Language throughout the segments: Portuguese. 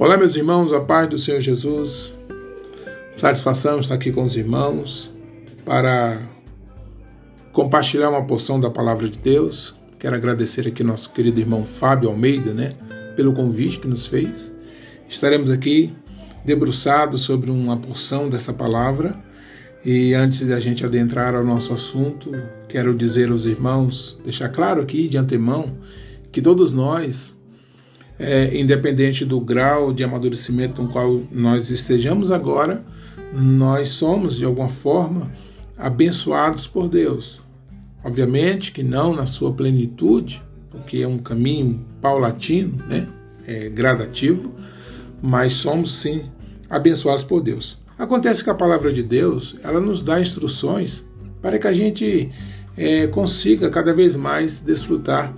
Olá, meus irmãos, a paz do Senhor Jesus. Satisfação estar aqui com os irmãos para compartilhar uma porção da palavra de Deus. Quero agradecer aqui nosso querido irmão Fábio Almeida, né, pelo convite que nos fez. Estaremos aqui debruçados sobre uma porção dessa palavra. E antes de a gente adentrar ao nosso assunto, quero dizer aos irmãos, deixar claro aqui de antemão, que todos nós é, independente do grau de amadurecimento no qual nós estejamos agora, nós somos, de alguma forma, abençoados por Deus. Obviamente que não na sua plenitude, porque é um caminho paulatino, né? é gradativo, mas somos sim abençoados por Deus. Acontece que a palavra de Deus ela nos dá instruções para que a gente é, consiga cada vez mais desfrutar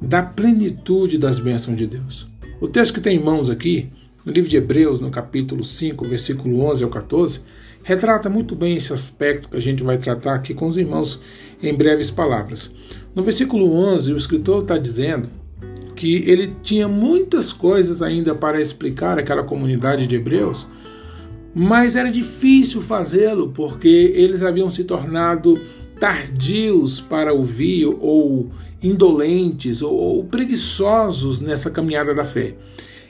da plenitude das bênçãos de Deus. O texto que tem em mãos aqui, no livro de Hebreus, no capítulo 5, versículo 11 ao 14, retrata muito bem esse aspecto que a gente vai tratar aqui com os irmãos em breves palavras. No versículo 11, o escritor está dizendo que ele tinha muitas coisas ainda para explicar àquela comunidade de Hebreus, mas era difícil fazê-lo porque eles haviam se tornado tardios para ouvir ou indolentes ou, ou preguiçosos nessa caminhada da fé.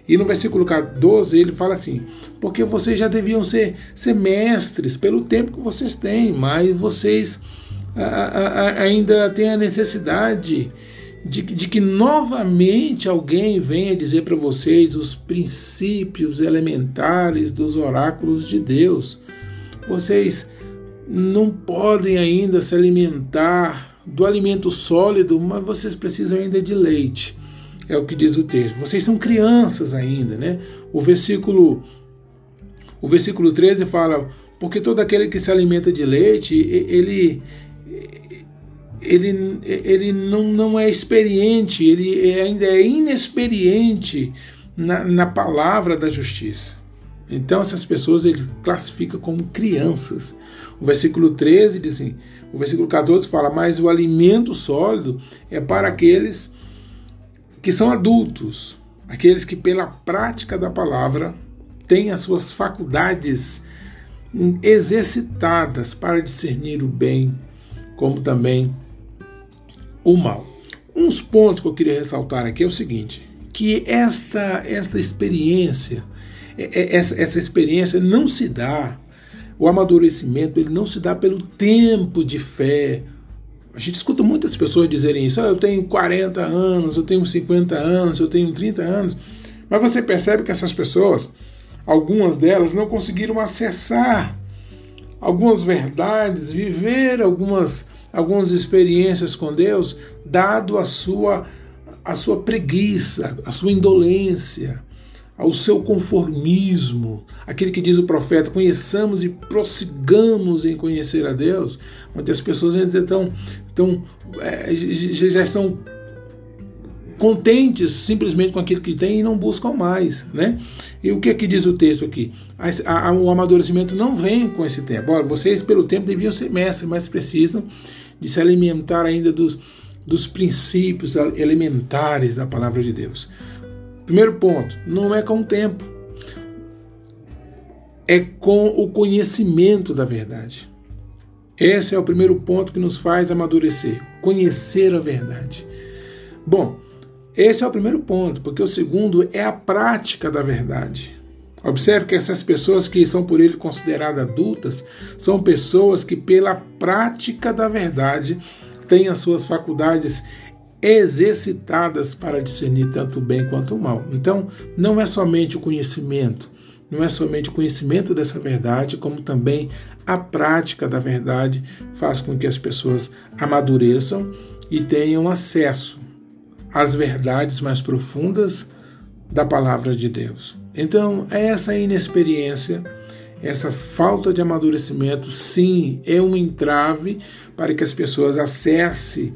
E no versículo 12 ele fala assim: Porque vocês já deviam ser, ser mestres pelo tempo que vocês têm, mas vocês a, a, ainda têm a necessidade de, de que novamente alguém venha dizer para vocês os princípios elementares dos oráculos de Deus. Vocês não podem ainda se alimentar do alimento sólido, mas vocês precisam ainda de leite. É o que diz o texto. Vocês são crianças ainda, né? O versículo o versículo 13 fala: "Porque todo aquele que se alimenta de leite, ele ele, ele não, não é experiente, ele ainda é inexperiente na, na palavra da justiça. Então, essas pessoas ele classifica como crianças. O versículo 13 diz assim: o versículo 14 fala: Mas o alimento sólido é para aqueles que são adultos, aqueles que, pela prática da palavra, têm as suas faculdades exercitadas para discernir o bem, como também o mal. Uns pontos que eu queria ressaltar aqui é o seguinte: que esta, esta experiência, essa, essa experiência não se dá o amadurecimento ele não se dá pelo tempo de fé. A gente escuta muitas pessoas dizerem isso. Ah, eu tenho 40 anos, eu tenho 50 anos, eu tenho 30 anos. Mas você percebe que essas pessoas, algumas delas, não conseguiram acessar algumas verdades, viver algumas, algumas experiências com Deus, dado a sua, a sua preguiça, a sua indolência ao seu conformismo, aquele que diz o profeta, conheçamos e prossigamos em conhecer a Deus. Muitas pessoas ainda estão, estão é, já estão contentes simplesmente com aquilo que têm e não buscam mais, né? E o que é que diz o texto aqui? A, a, o amadurecimento não vem com esse tempo. Olha, vocês pelo tempo deviam ser mestres, mas precisam de se alimentar ainda dos, dos princípios elementares da palavra de Deus. Primeiro ponto, não é com o tempo, é com o conhecimento da verdade. Esse é o primeiro ponto que nos faz amadurecer, conhecer a verdade. Bom, esse é o primeiro ponto, porque o segundo é a prática da verdade. Observe que essas pessoas que são por ele consideradas adultas são pessoas que, pela prática da verdade, têm as suas faculdades exercitadas para discernir tanto o bem quanto o mal. Então, não é somente o conhecimento, não é somente o conhecimento dessa verdade, como também a prática da verdade faz com que as pessoas amadureçam e tenham acesso às verdades mais profundas da palavra de Deus. Então, essa inexperiência, essa falta de amadurecimento, sim, é um entrave para que as pessoas acessem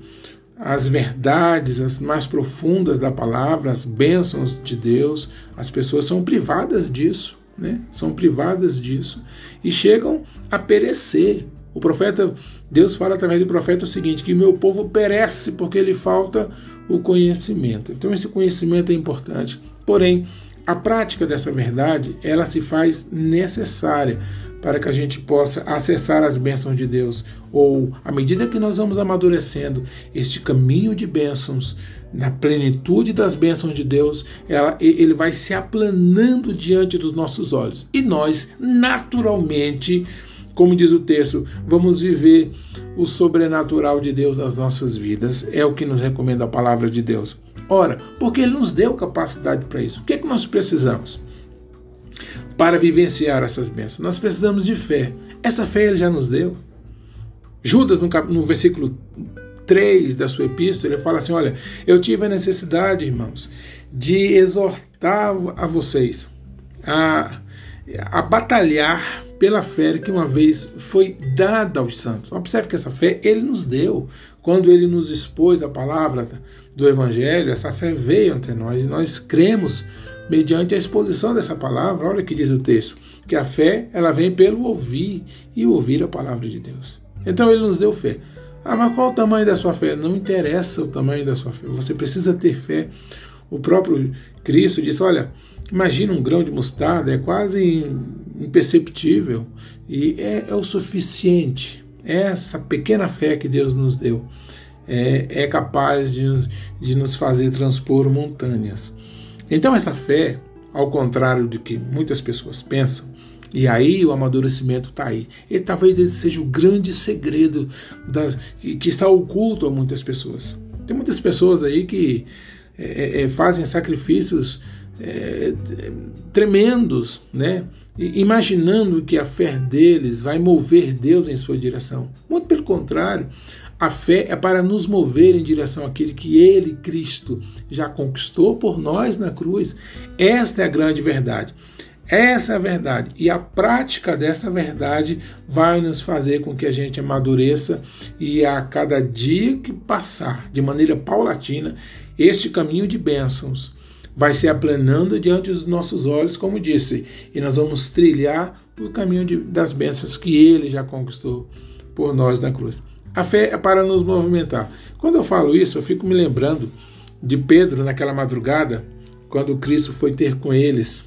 as verdades as mais profundas da palavra, as bênçãos de Deus, as pessoas são privadas disso, né? São privadas disso e chegam a perecer. O profeta, Deus fala através do profeta o seguinte: que meu povo perece porque lhe falta o conhecimento. Então esse conhecimento é importante. Porém, A prática dessa verdade, ela se faz necessária para que a gente possa acessar as bênçãos de Deus, ou à medida que nós vamos amadurecendo este caminho de bênçãos, na plenitude das bênçãos de Deus, ela, ele vai se aplanando diante dos nossos olhos. E nós, naturalmente, como diz o texto, vamos viver o sobrenatural de Deus nas nossas vidas. É o que nos recomenda a palavra de Deus. Ora, porque Ele nos deu capacidade para isso. O que é que nós precisamos? Para vivenciar essas bênçãos, nós precisamos de fé. Essa fé Ele já nos deu. Judas, no, no versículo 3 da sua epístola, ele fala assim: Olha, eu tive a necessidade, irmãos, de exortar a vocês a, a batalhar pela fé que uma vez foi dada aos santos. Observe que essa fé ele nos deu. Quando ele nos expôs a palavra do Evangelho, essa fé veio ante nós e nós cremos mediante a exposição dessa palavra. Olha o que diz o texto: que a fé ela vem pelo ouvir e ouvir a palavra de Deus. Então ele nos deu fé. Ah, mas qual o tamanho da sua fé? Não interessa o tamanho da sua fé. Você precisa ter fé. O próprio Cristo disse: Olha, imagina um grão de mostarda, é quase imperceptível e é, é o suficiente. Essa pequena fé que Deus nos deu é, é capaz de, de nos fazer transpor montanhas. Então, essa fé, ao contrário de que muitas pessoas pensam, e aí o amadurecimento está aí. E talvez esse seja o grande segredo que está oculto a muitas pessoas. Tem muitas pessoas aí que é, é, fazem sacrifícios é, tremendos, né? imaginando que a fé deles vai mover Deus em sua direção. Muito pelo contrário, a fé é para nos mover em direção àquele que Ele, Cristo, já conquistou por nós na cruz. Esta é a grande verdade. Essa é a verdade. E a prática dessa verdade vai nos fazer com que a gente amadureça e a cada dia que passar, de maneira paulatina, este caminho de bênçãos vai se aplanando diante dos nossos olhos, como disse, e nós vamos trilhar o caminho de, das bênçãos que ele já conquistou por nós na cruz. A fé é para nos movimentar. Quando eu falo isso, eu fico me lembrando de Pedro naquela madrugada, quando Cristo foi ter com eles,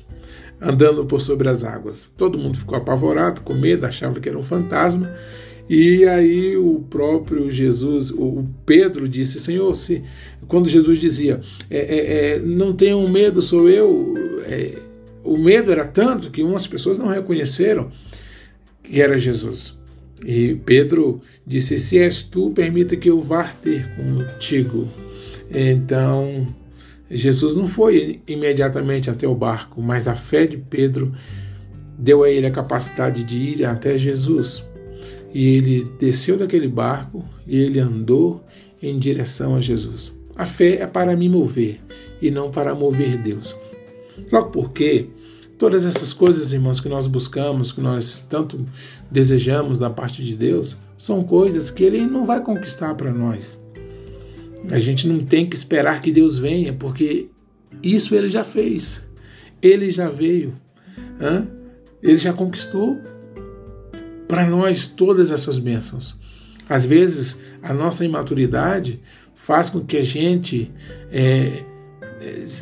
andando por sobre as águas. Todo mundo ficou apavorado, com medo, achava que era um fantasma. E aí o próprio Jesus, o Pedro disse, Senhor, se, quando Jesus dizia, é, é, é, não tenham medo, sou eu, é, o medo era tanto que umas pessoas não reconheceram que era Jesus. E Pedro disse, se és tu, permita que eu vá ter contigo. Então, Jesus não foi imediatamente até o barco, mas a fé de Pedro deu a ele a capacidade de ir até Jesus. E ele desceu daquele barco e ele andou em direção a Jesus. A fé é para me mover e não para mover Deus. Logo porque todas essas coisas, irmãos, que nós buscamos, que nós tanto desejamos da parte de Deus, são coisas que Ele não vai conquistar para nós. A gente não tem que esperar que Deus venha, porque isso Ele já fez. Ele já veio. Ele já conquistou para nós todas essas bênçãos. Às vezes, a nossa imaturidade faz com que a gente é,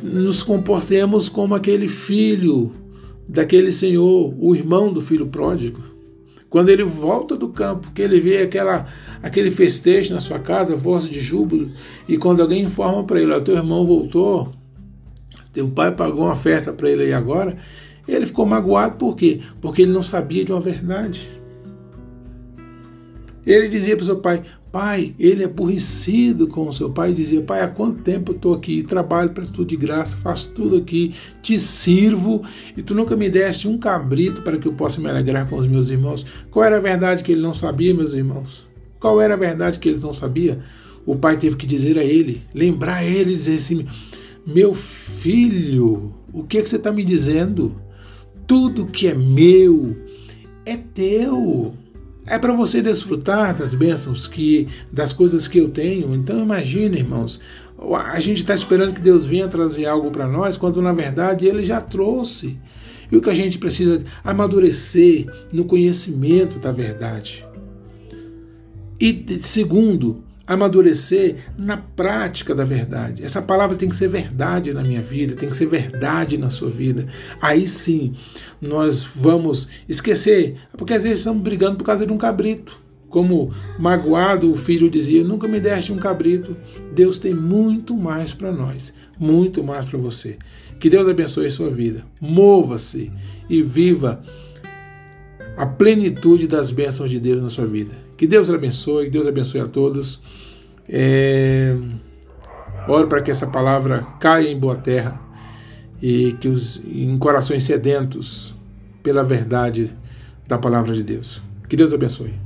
nos comportemos como aquele filho daquele senhor, o irmão do filho pródigo. Quando ele volta do campo, que ele vê aquela, aquele festejo na sua casa, voz de júbilo, e quando alguém informa para ele, o teu irmão voltou, teu pai pagou uma festa para ele aí agora, ele ficou magoado por quê? Porque ele não sabia de uma verdade. Ele dizia para o seu pai: Pai, ele é aborrecido com o seu pai. Dizia: Pai, há quanto tempo eu estou aqui? Trabalho para tu de graça, faço tudo aqui, te sirvo e tu nunca me deste um cabrito para que eu possa me alegrar com os meus irmãos. Qual era a verdade que ele não sabia, meus irmãos? Qual era a verdade que ele não sabia? O pai teve que dizer a ele, lembrar ele, dizer assim: Meu filho, o que, é que você está me dizendo? Tudo que é meu é teu é para você desfrutar das bênçãos que das coisas que eu tenho. Então imagine, irmãos, a gente está esperando que Deus venha trazer algo para nós, quando na verdade Ele já trouxe. E o que a gente precisa amadurecer no conhecimento da verdade. E segundo, amadurecer na prática da verdade. Essa palavra tem que ser verdade na minha vida, tem que ser verdade na sua vida. Aí sim nós vamos esquecer, porque às vezes estamos brigando por causa de um cabrito. Como magoado o filho dizia: Nunca me deste um cabrito. Deus tem muito mais para nós, muito mais para você. Que Deus abençoe a sua vida. Mova-se e viva a plenitude das bênçãos de Deus na sua vida. Que Deus abençoe, que Deus abençoe a todos. É... Oro para que essa palavra caia em boa terra e que os em corações sedentos pela verdade da palavra de Deus. Que Deus abençoe.